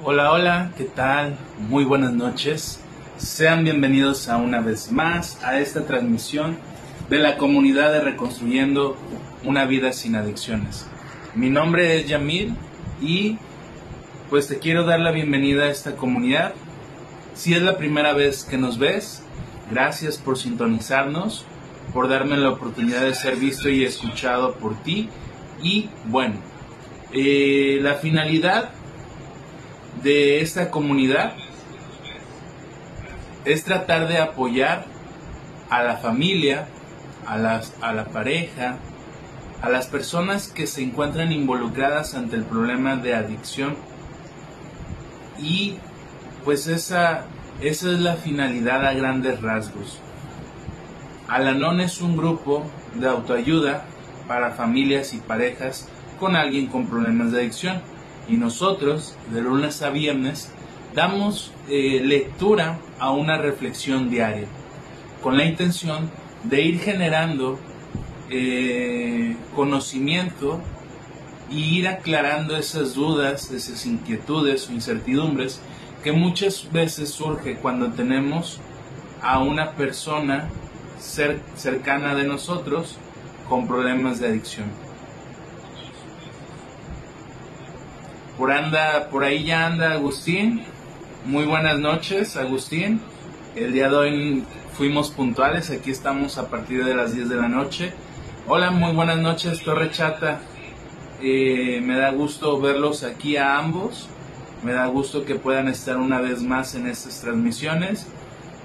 Hola, hola, ¿qué tal? Muy buenas noches. Sean bienvenidos a una vez más a esta transmisión de la comunidad de Reconstruyendo una vida sin adicciones. Mi nombre es Yamil y pues te quiero dar la bienvenida a esta comunidad. Si es la primera vez que nos ves, gracias por sintonizarnos, por darme la oportunidad de ser visto y escuchado por ti. Y bueno, eh, la finalidad de esta comunidad es tratar de apoyar a la familia, a, las, a la pareja, a las personas que se encuentran involucradas ante el problema de adicción. Y pues esa, esa es la finalidad a grandes rasgos. Alanon es un grupo de autoayuda para familias y parejas con alguien con problemas de adicción y nosotros, de lunes a viernes, damos eh, lectura a una reflexión diaria, con la intención de ir generando eh, conocimiento y ir aclarando esas dudas, esas inquietudes o incertidumbres que muchas veces surge cuando tenemos a una persona cercana de nosotros con problemas de adicción. Por, anda, por ahí ya anda Agustín. Muy buenas noches, Agustín. El día de hoy fuimos puntuales, aquí estamos a partir de las 10 de la noche. Hola, muy buenas noches, Torre Chata. Eh, me da gusto verlos aquí a ambos. Me da gusto que puedan estar una vez más en estas transmisiones.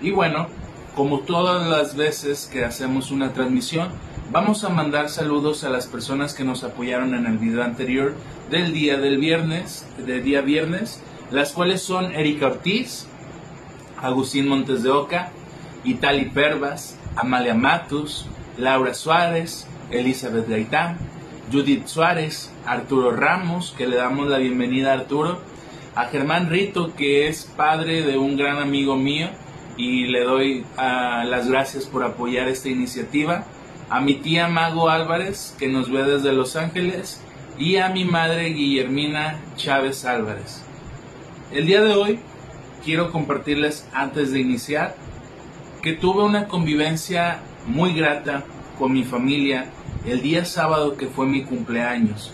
Y bueno, como todas las veces que hacemos una transmisión, vamos a mandar saludos a las personas que nos apoyaron en el video anterior del día del viernes, del día viernes, las cuales son Erika Ortiz, Agustín Montes de Oca, Itali Pervas, Amalia Matus, Laura Suárez, Elizabeth Gaitán, Judith Suárez, Arturo Ramos, que le damos la bienvenida a Arturo, a Germán Rito, que es padre de un gran amigo mío, y le doy ah, las gracias por apoyar esta iniciativa, a mi tía Mago Álvarez, que nos ve desde Los Ángeles, y a mi madre Guillermina Chávez Álvarez. El día de hoy quiero compartirles antes de iniciar que tuve una convivencia muy grata con mi familia el día sábado que fue mi cumpleaños.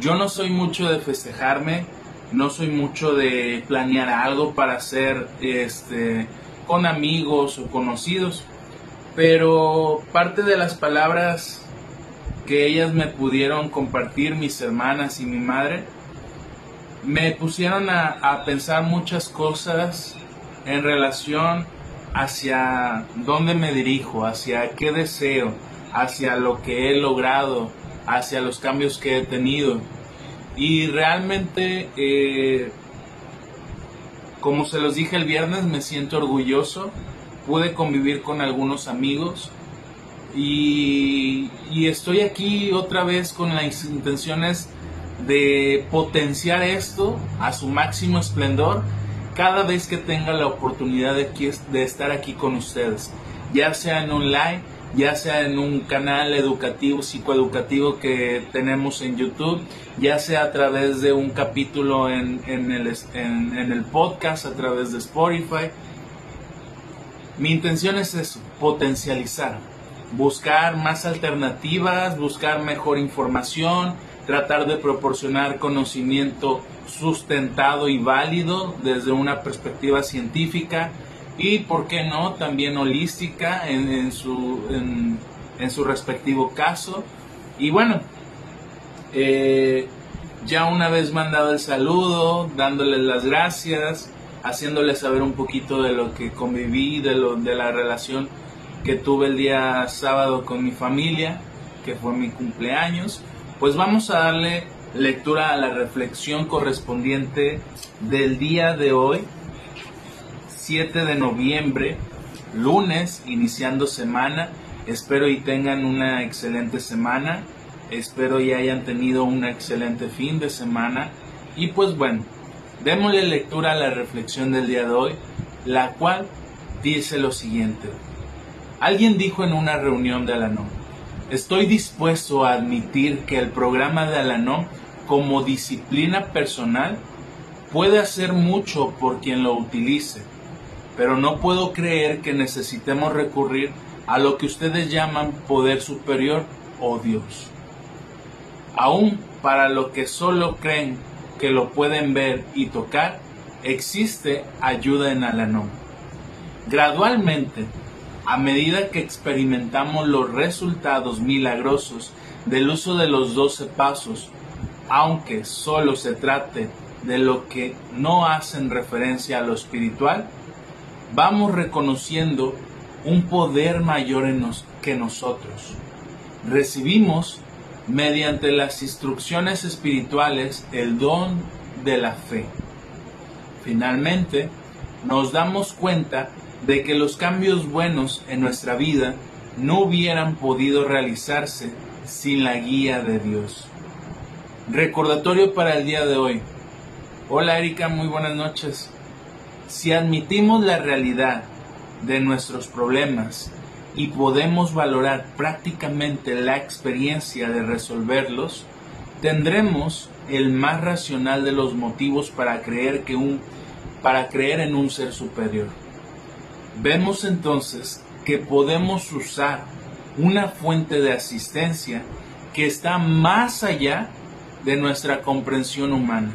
Yo no soy mucho de festejarme, no soy mucho de planear algo para hacer este con amigos o conocidos, pero parte de las palabras que ellas me pudieron compartir, mis hermanas y mi madre, me pusieron a, pensar muchas cosas en relación hacia dónde me dirijo, hacia qué deseo, hacia lo que he logrado, hacia los cambios que he tenido. Y realmente, eh, como se los dije el viernes, me siento orgulloso. Pude convivir con algunos amigos y, estoy aquí otra vez con las intenciones de potenciar esto a su máximo esplendor cada vez que tenga la oportunidad de, estar aquí con ustedes, ya sea en online, ya sea en un canal educativo, psicoeducativo que tenemos en YouTube, ya sea a través de un capítulo en el podcast, a través de Spotify. Mi intención es eso, potencializar buscar más alternativas, buscar mejor información, tratar de proporcionar conocimiento sustentado y válido desde una perspectiva científica y, por qué no, también holística en, su, en, su respectivo caso. Y bueno, eh, ya una vez mandado el saludo, dándoles las gracias, haciéndoles saber un poquito de lo que conviví, de, lo, de la relación que tuve el día sábado con mi familia, que fue mi cumpleaños, pues vamos a darle lectura a la reflexión correspondiente del día de hoy, 7 de noviembre, lunes, iniciando semana. Espero y tengan una excelente semana. Espero y hayan tenido un excelente fin de semana. Y pues bueno, démosle lectura a la reflexión del día de hoy, la cual dice lo siguiente. Alguien dijo en una reunión de Alanon, estoy dispuesto a admitir que el programa de Alanon como disciplina personal puede hacer mucho por quien lo utilice, pero no puedo creer que necesitemos recurrir a lo que ustedes llaman poder superior o Dios. Aún para lo que solo creen que lo pueden ver y tocar, existe ayuda en Alanón. Gradualmente, a medida que experimentamos los resultados milagrosos del uso de los doce pasos, aunque solo se trate de lo que no hacen referencia a lo espiritual, vamos reconociendo un poder mayor en nos, que nosotros. Recibimos mediante las instrucciones espirituales el don de la fe. Finalmente, nos damos cuenta de que los cambios buenos en nuestra vida no hubieran podido realizarse sin la guía de Dios. Recordatorio para el día de hoy. Hola Erika, muy buenas noches. Si admitimos la realidad de nuestros problemas y podemos valorar prácticamente la experiencia de resolverlos, tendremos el más racional de los motivos para creer que un para creer en un ser superior. Vemos entonces que podemos usar una fuente de asistencia que está más allá de nuestra comprensión humana.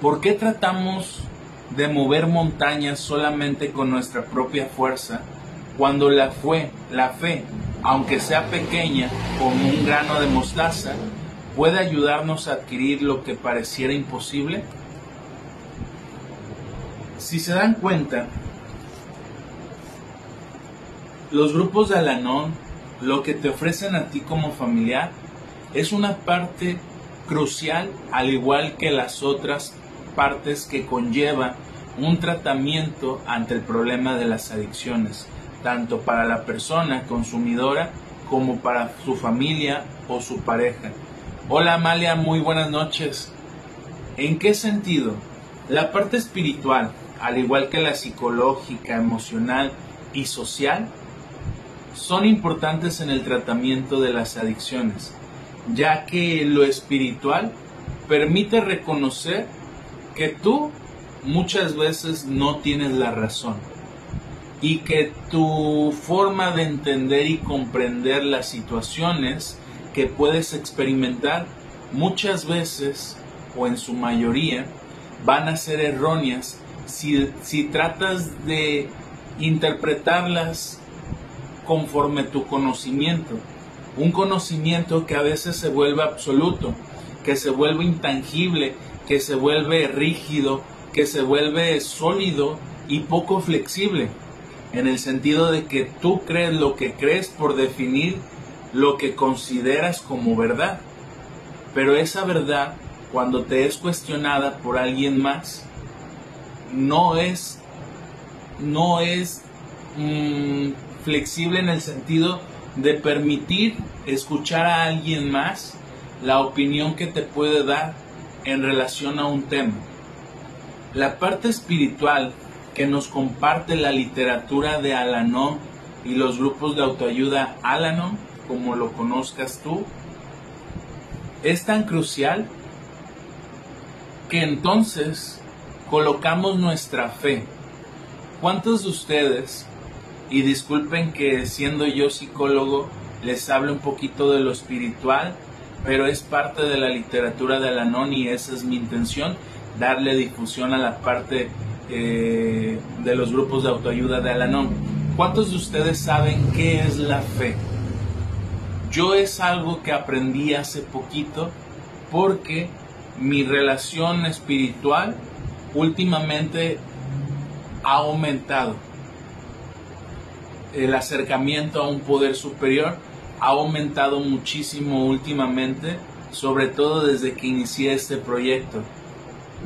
¿Por qué tratamos de mover montañas solamente con nuestra propia fuerza cuando la, fue, la fe, aunque sea pequeña como un grano de mostaza, puede ayudarnos a adquirir lo que pareciera imposible? Si se dan cuenta, los grupos de Alanón, lo que te ofrecen a ti como familiar, es una parte crucial, al igual que las otras partes que conlleva un tratamiento ante el problema de las adicciones, tanto para la persona consumidora como para su familia o su pareja. Hola Amalia, muy buenas noches. ¿En qué sentido? La parte espiritual, al igual que la psicológica, emocional y social, son importantes en el tratamiento de las adicciones, ya que lo espiritual permite reconocer que tú muchas veces no tienes la razón y que tu forma de entender y comprender las situaciones que puedes experimentar muchas veces o en su mayoría van a ser erróneas si, si tratas de interpretarlas conforme tu conocimiento. Un conocimiento que a veces se vuelve absoluto, que se vuelve intangible que se vuelve rígido, que se vuelve sólido y poco flexible, en el sentido de que tú crees lo que crees por definir lo que consideras como verdad. Pero esa verdad, cuando te es cuestionada por alguien más, no es, no es mm, flexible en el sentido de permitir escuchar a alguien más la opinión que te puede dar en relación a un tema. La parte espiritual que nos comparte la literatura de Alanon y los grupos de autoayuda Alanon, como lo conozcas tú, es tan crucial que entonces colocamos nuestra fe. ¿Cuántos de ustedes, y disculpen que siendo yo psicólogo les hable un poquito de lo espiritual, pero es parte de la literatura de Alanon y esa es mi intención, darle difusión a la parte eh, de los grupos de autoayuda de Alanon. ¿Cuántos de ustedes saben qué es la fe? Yo es algo que aprendí hace poquito porque mi relación espiritual últimamente ha aumentado. El acercamiento a un poder superior ha aumentado muchísimo últimamente, sobre todo desde que inicié este proyecto.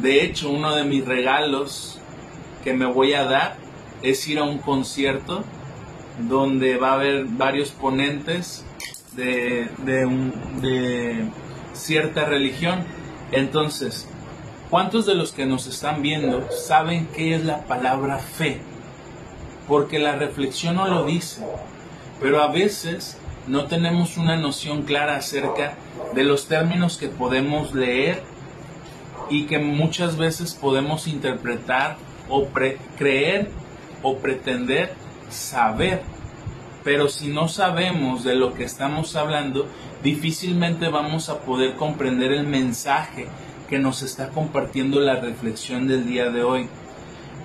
De hecho, uno de mis regalos que me voy a dar es ir a un concierto donde va a haber varios ponentes de, cierta religión. Entonces, ¿cuántos de los que nos están viendo saben qué es la palabra fe? Porque la reflexión no lo dice, pero a veces no tenemos una noción clara acerca de los términos que podemos leer y que muchas veces podemos interpretar o creer o pretender saber. Pero si no sabemos de lo que estamos hablando, difícilmente vamos a poder comprender el mensaje que nos está compartiendo la reflexión del día de hoy.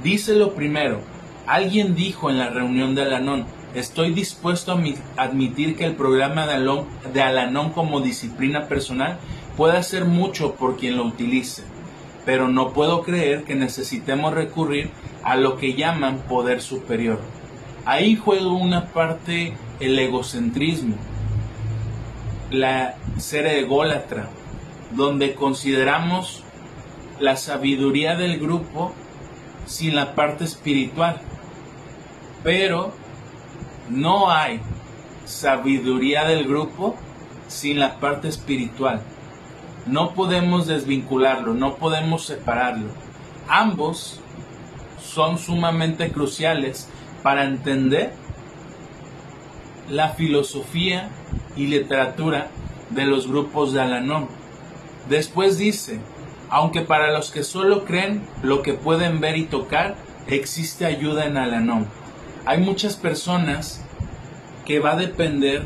Dice lo primero, alguien dijo en la reunión de Alanón, estoy dispuesto a admitir que el programa de Alanón como disciplina personal puede hacer mucho por quien lo utilice pero no puedo creer que necesitemos recurrir a lo que llaman poder superior. Ahí juega una parte el egocentrismo, la ser ególatra, donde consideramos la sabiduría del grupo sin la parte espiritual. Pero no hay sabiduría del grupo sin la parte espiritual. No podemos desvincularlo, no podemos separarlo. Ambos son sumamente cruciales para entender la filosofía y literatura de los grupos de Alanón. Después dice, aunque para los que solo creen lo que pueden ver y tocar, existe ayuda en Alanón. Hay muchas personas que va a depender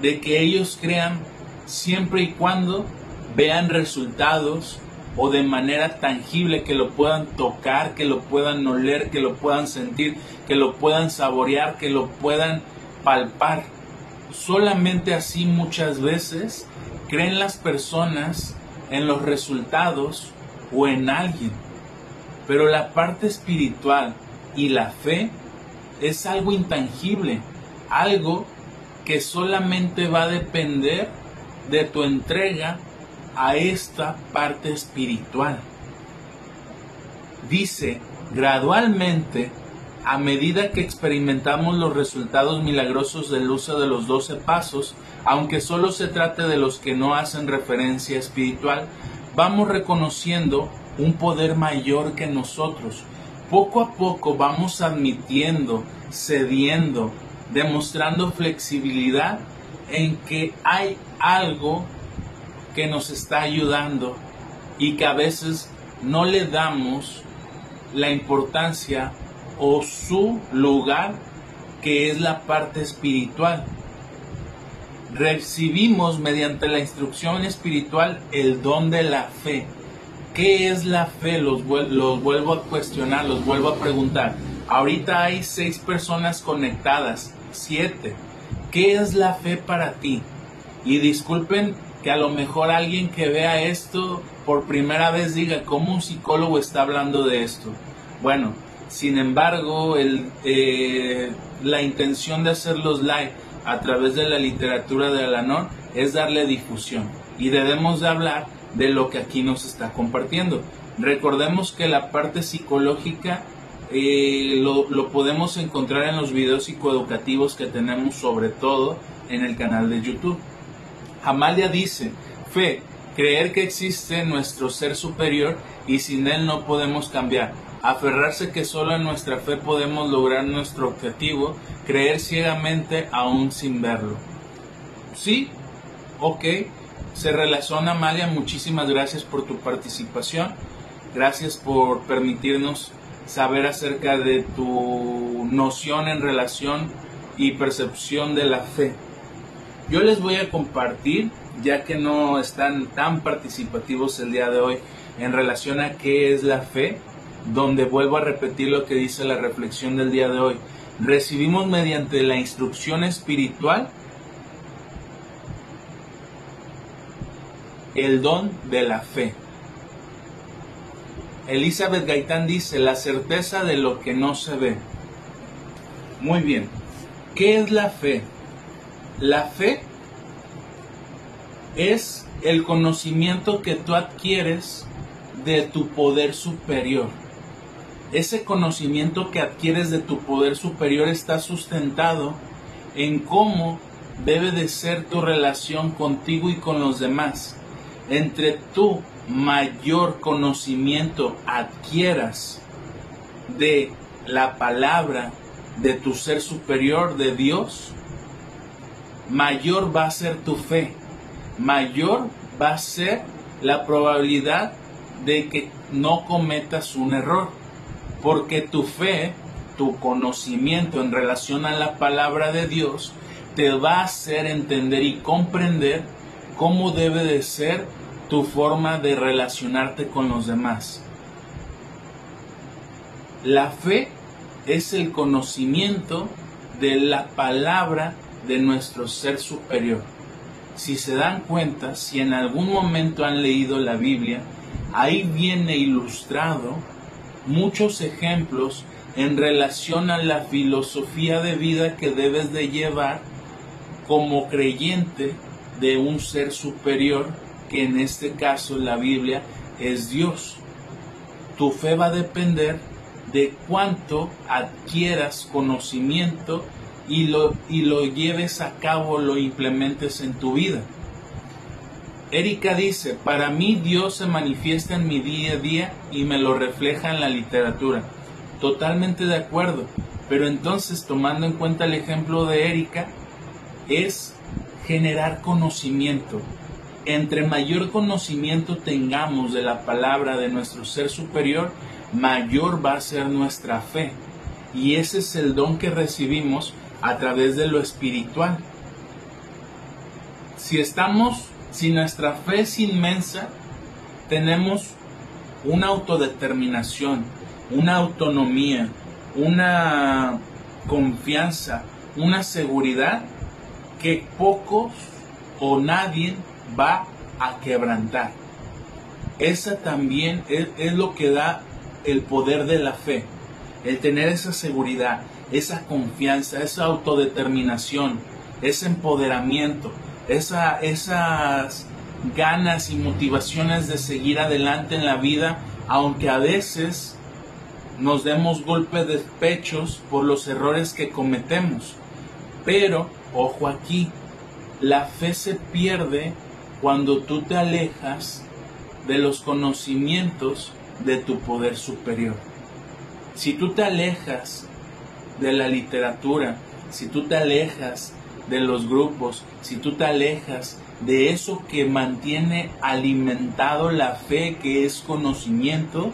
de que ellos crean siempre y cuando vean resultados o de manera tangible que lo puedan tocar, que lo puedan oler, que lo puedan sentir, que lo puedan saborear, que lo puedan palpar. Solamente así muchas veces creen las personas en los resultados o en alguien. Pero la parte espiritual y la fe es algo intangible, algo que solamente va a depender de tu entrega a esta parte espiritual. Dice, gradualmente, a medida que experimentamos los resultados milagrosos del uso de los doce pasos, aunque solo se trate de los que no hacen referencia espiritual, vamos reconociendo un poder mayor que nosotros. Poco a poco vamos admitiendo, cediendo, demostrando flexibilidad en que hay algo que nos está ayudando y que a veces no le damos la importancia o su lugar que es la parte espiritual. Recibimos mediante la instrucción espiritual el don de la fe. ¿Qué es la fe? Los, vuelvo a cuestionar, los vuelvo a preguntar. Ahorita hay seis personas conectadas, siete. ¿Qué es la fe para ti? Y disculpen que a lo mejor alguien que vea esto por primera vez diga cómo un psicólogo está hablando de esto. Bueno, sin embargo, eh, la intención de hacer los live a través de la literatura de Alanón es darle difusión y debemos de hablar de lo que aquí nos está compartiendo. Recordemos que la parte psicológica eh, lo, lo podemos encontrar en los videos psicoeducativos que tenemos sobre todo en el canal de YouTube. Amalia dice, fe, creer que existe nuestro ser superior y sin él no podemos cambiar. Aferrarse que solo en nuestra fe podemos lograr nuestro objetivo, creer ciegamente aún sin verlo. Sí, ok, se relaciona Amalia, muchísimas gracias por tu participación, gracias por permitirnos saber acerca de tu noción en relación y percepción de la fe. Yo les voy a compartir, ya que no están tan participativos el día de hoy en relación a qué es la fe, donde vuelvo a repetir lo que dice la reflexión del día de hoy. Recibimos mediante la instrucción espiritual el don de la fe. Elizabeth Gaitán dice, la certeza de lo que no se ve. Muy bien, ¿qué es la fe? La fe es el conocimiento que tú adquieres de tu poder superior. Ese conocimiento que adquieres de tu poder superior está sustentado en cómo debe de ser tu relación contigo y con los demás. Entre tu mayor conocimiento adquieras de la palabra de tu ser superior de Dios, mayor va a ser tu fe, mayor va a ser la probabilidad de que no cometas un error, porque tu fe, tu conocimiento en relación a la palabra de Dios, te va a hacer entender y comprender cómo debe de ser tu forma de relacionarte con los demás. La fe es el conocimiento de la palabra de nuestro ser superior. Si se dan cuenta, si en algún momento han leído la Biblia, ahí viene ilustrado muchos ejemplos en relación a la filosofía de vida que debes de llevar como creyente de un ser superior, que en este caso la Biblia es Dios. Tu fe va a depender de cuánto adquieras conocimiento y lo, y lo lleves a cabo, lo implementes en tu vida. Erika dice, para mí Dios se manifiesta en mi día a día y me lo refleja en la literatura. Totalmente de acuerdo, pero entonces tomando en cuenta el ejemplo de Erika, es generar conocimiento. Entre mayor conocimiento tengamos de la palabra de nuestro ser superior, mayor va a ser nuestra fe. Y ese es el don que recibimos a través de lo espiritual. Si estamos, si nuestra fe es inmensa, tenemos una autodeterminación, una autonomía, una confianza, una seguridad que pocos o nadie va a quebrantar. Esa también es, lo que da el poder de la fe, el tener esa seguridad, esa confianza, esa autodeterminación, ese empoderamiento, esa, esas ganas y motivaciones de seguir adelante en la vida, aunque a veces nos demos golpes de pechos por los errores que cometemos. Pero, ojo aquí, la fe se pierde cuando tú te alejas de los conocimientos de tu poder superior. Si tú te alejas de la literatura, si tú te alejas de los grupos, si tú te alejas de eso que mantiene alimentado la fe, que es conocimiento,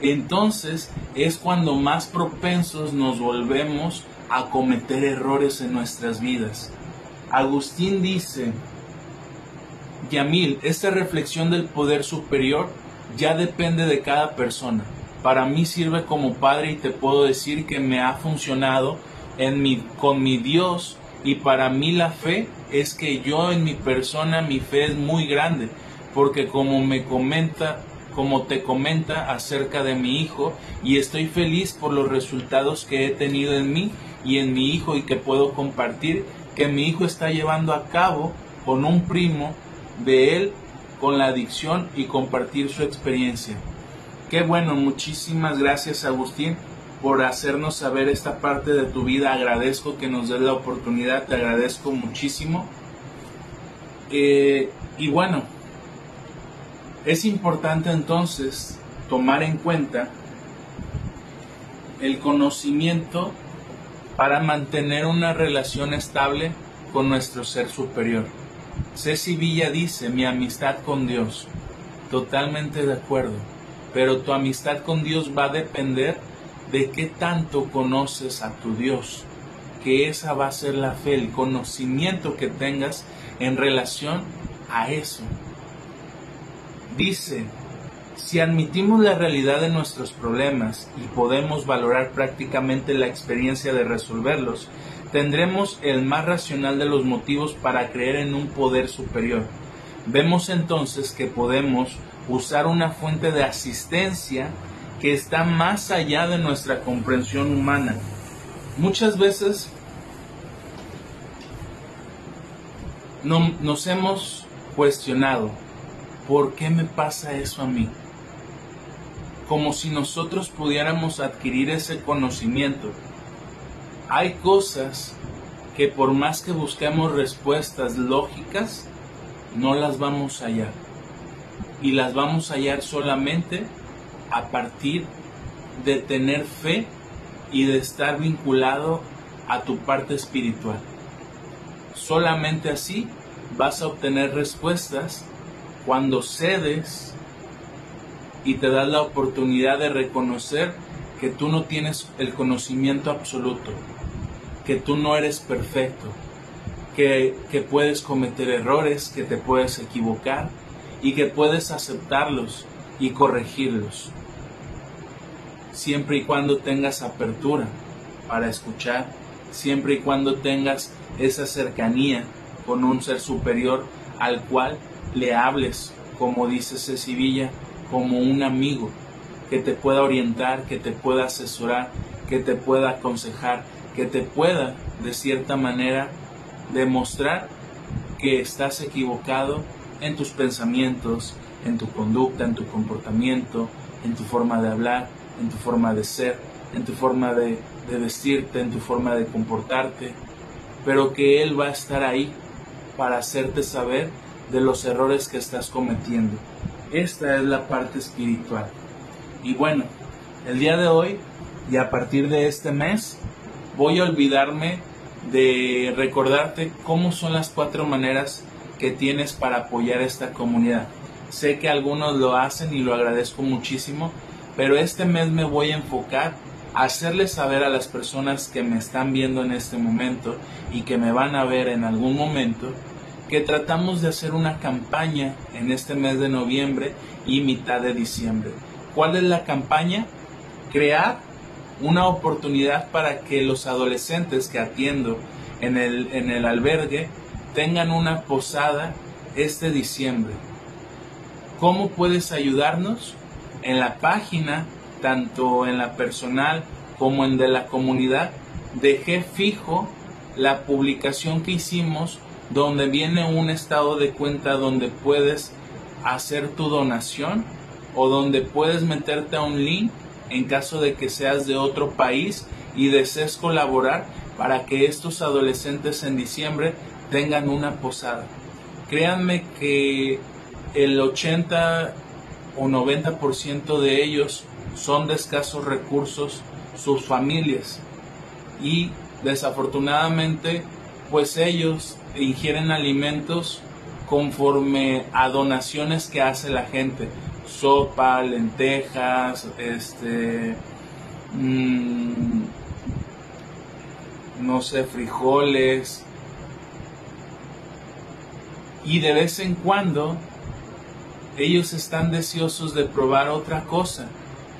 entonces es cuando más propensos nos volvemos a cometer errores en nuestras vidas. Agustín dice, Yamil, esta reflexión del poder superior ya depende de cada persona para mí sirve como padre y te puedo decir que me ha funcionado en mi, con mi Dios y para mí la fe es que yo en mi persona mi fe es muy grande porque como me comenta como te comenta acerca de mi hijo y estoy feliz por los resultados que he tenido en mí y en mi hijo y que puedo compartir que mi hijo está llevando a cabo con un primo de él con la adicción y compartir su experiencia. Qué bueno, muchísimas gracias Agustín por hacernos saber esta parte de tu vida. Agradezco que nos des la oportunidad, te agradezco muchísimo. Eh, y bueno, es importante entonces tomar en cuenta el conocimiento para mantener una relación estable con nuestro ser superior. Ceci Villa dice, mi amistad con Dios. Totalmente de acuerdo pero tu amistad con Dios va a depender de qué tanto conoces a tu Dios, que esa va a ser la fe, el conocimiento que tengas en relación a eso. Dice, si admitimos la realidad de nuestros problemas y podemos valorar prácticamente la experiencia de resolverlos, tendremos el más racional de los motivos para creer en un poder superior. Vemos entonces que podemos usar una fuente de asistencia que está más allá de nuestra comprensión humana. Muchas veces no, nos hemos cuestionado, ¿por qué me pasa eso a mí? Como si nosotros pudiéramos adquirir ese conocimiento. Hay cosas que por más que busquemos respuestas lógicas, no las vamos a hallar y las vamos a hallar solamente a partir de tener fe y de estar vinculado a tu parte espiritual. Solamente así vas a obtener respuestas cuando cedes y te das la oportunidad de reconocer que tú no tienes el conocimiento absoluto, que tú no eres perfecto, que, que puedes cometer errores, que te puedes equivocar y que puedes aceptarlos y corregirlos, siempre y cuando tengas apertura para escuchar, siempre y cuando tengas esa cercanía con un ser superior al cual le hables, como dice Cecivilla, como un amigo que te pueda orientar, que te pueda asesorar, que te pueda aconsejar, que te pueda, de cierta manera, demostrar que estás equivocado en tus pensamientos, en tu conducta, en tu comportamiento, en tu forma de hablar, en tu forma de ser, en tu forma de, vestirte, en tu forma de comportarte, pero que Él va a estar ahí para hacerte saber de los errores que estás cometiendo. Esta es la parte espiritual. Y bueno, el día de hoy y a partir de este mes voy a olvidarme de recordarte cómo son las cuatro maneras que tienes para apoyar esta comunidad. Sé que algunos lo hacen y lo agradezco muchísimo, pero este mes me voy a enfocar a hacerles saber a las personas que me están viendo en este momento y que me van a ver en algún momento que tratamos de hacer una campaña en este mes de noviembre y mitad de diciembre. ¿Cuál es la campaña? Crear una oportunidad para que los adolescentes que atiendo en el, en el albergue tengan una posada este diciembre. ¿Cómo puedes ayudarnos? En la página, tanto en la personal como en de la comunidad, dejé fijo la publicación que hicimos donde viene un estado de cuenta donde puedes hacer tu donación o donde puedes meterte a un link en caso de que seas de otro país y desees colaborar para que estos adolescentes en diciembre tengan una posada. Créanme que el 80 o 90% de ellos son de escasos recursos, sus familias. Y desafortunadamente, pues ellos ingieren alimentos conforme a donaciones que hace la gente. Sopa, lentejas, este, mm, no sé, frijoles. Y de vez en cuando ellos están deseosos de probar otra cosa.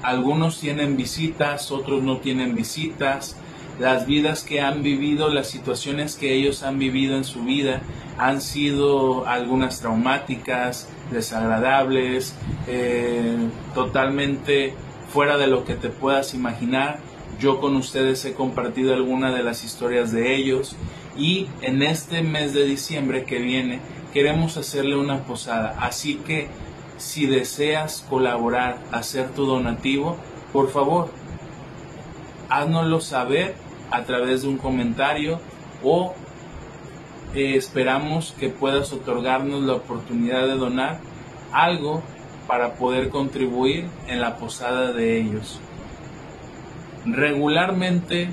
Algunos tienen visitas, otros no tienen visitas las vidas que han vivido, las situaciones que ellos han vivido en su vida han sido algunas traumáticas, desagradables, eh, totalmente fuera de lo que te puedas imaginar. Yo con ustedes he compartido algunas de las historias de ellos y en este mes de diciembre que viene queremos hacerle una posada. Así que si deseas colaborar, hacer tu donativo, por favor, háznoslo saber a través de un comentario o eh, esperamos que puedas otorgarnos la oportunidad de donar algo para poder contribuir en la posada de ellos. Regularmente,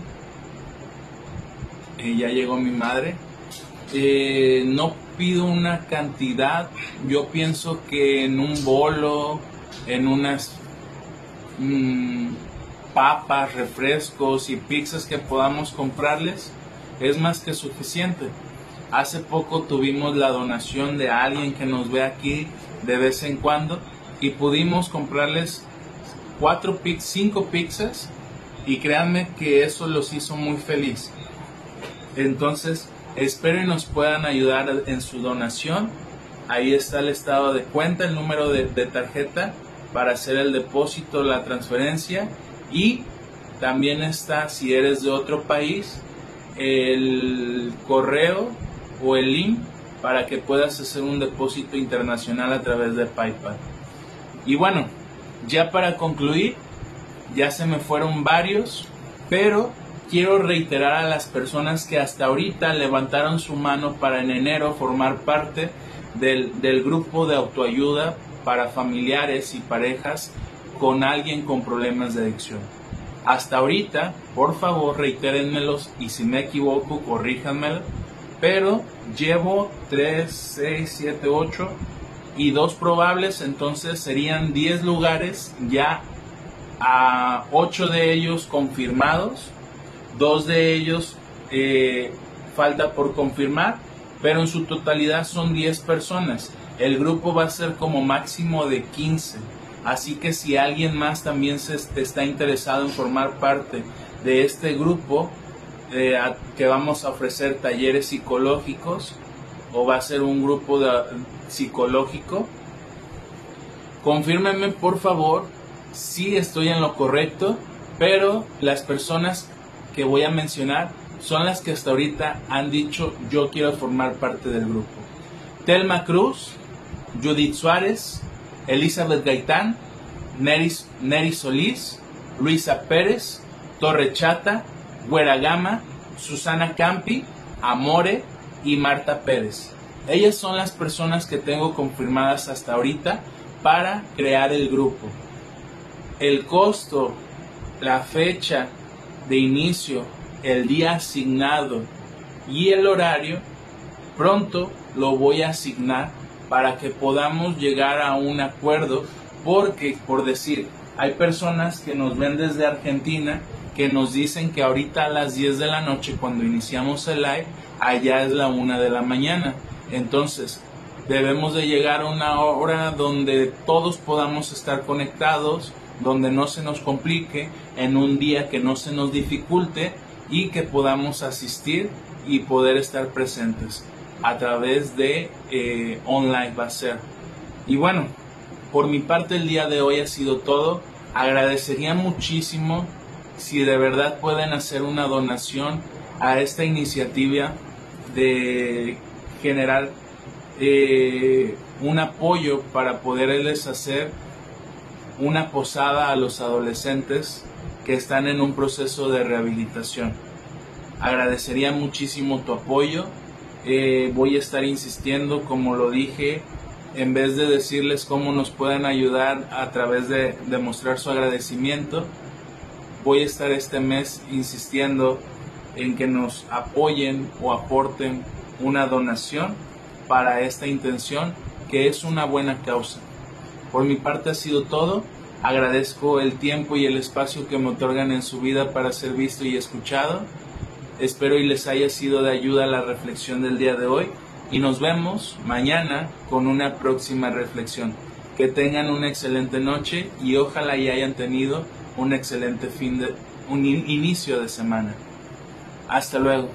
eh, ya llegó mi madre, eh, no pido una cantidad, yo pienso que en un bolo, en unas... Mm, papas, refrescos y pizzas que podamos comprarles es más que suficiente. Hace poco tuvimos la donación de alguien que nos ve aquí de vez en cuando y pudimos comprarles cuatro, cinco pizzas y créanme que eso los hizo muy feliz. Entonces, espero y nos puedan ayudar en su donación. Ahí está el estado de cuenta, el número de, de tarjeta para hacer el depósito, la transferencia y también está, si eres de otro país, el correo o el link para que puedas hacer un depósito internacional a través de PayPal. Y bueno, ya para concluir, ya se me fueron varios, pero quiero reiterar a las personas que hasta ahorita levantaron su mano para en enero formar parte del, del grupo de autoayuda para familiares y parejas con alguien con problemas de adicción. Hasta ahorita, por favor, reiterenmelos y si me equivoco, corríjanmelo. Pero llevo 3, 6, 7, 8, y dos probables, entonces serían 10 lugares ya a 8 de ellos confirmados, dos de ellos eh, falta por confirmar, pero en su totalidad son 10 personas. El grupo va a ser como máximo de 15. Así que si alguien más también se está interesado en formar parte de este grupo, eh, que vamos a ofrecer talleres psicológicos, o va a ser un grupo psicológico, confírmenme por favor si estoy en lo correcto, pero las personas que voy a mencionar son las que hasta ahorita han dicho yo quiero formar parte del grupo. Telma Cruz, Judith Suárez, Elizabeth Gaitán, Neri, Solís, Luisa Pérez, Torre Chata, Güera Gama, Susana Campi, Amore y Marta Pérez. Ellas son las personas que tengo confirmadas hasta ahorita para crear el grupo. El costo, la fecha de inicio, el día asignado y el horario, pronto lo voy a asignar para que podamos llegar a un acuerdo porque, por decir, hay personas que nos ven desde Argentina que nos dicen que ahorita a las 10 de la noche cuando iniciamos el live, allá es la 1 de la mañana. Entonces, debemos de llegar a una hora donde todos podamos estar conectados, donde no se nos complique, en un día que no se nos dificulte y que podamos asistir y poder estar presentes a través de eh, online va a ser. Y bueno, por mi parte el día de hoy ha sido todo. Agradecería muchísimo si de verdad pueden hacer una donación a esta iniciativa de generar eh, un apoyo para poderles hacer una posada a los adolescentes que están en un proceso de rehabilitación. Agradecería muchísimo tu apoyo. Eh, voy a estar insistiendo, como lo dije, en vez de decirles cómo nos pueden ayudar a través de demostrar su agradecimiento, voy a estar este mes insistiendo en que nos apoyen o aporten una donación para esta intención que es una buena causa. Por mi parte ha sido todo. Agradezco el tiempo y el espacio que me otorgan en su vida para ser visto y escuchado. Espero y les haya sido de ayuda la reflexión del día de hoy y nos vemos mañana con una próxima reflexión. Que tengan una excelente noche y ojalá y hayan tenido un excelente fin de un inicio de semana. Hasta luego.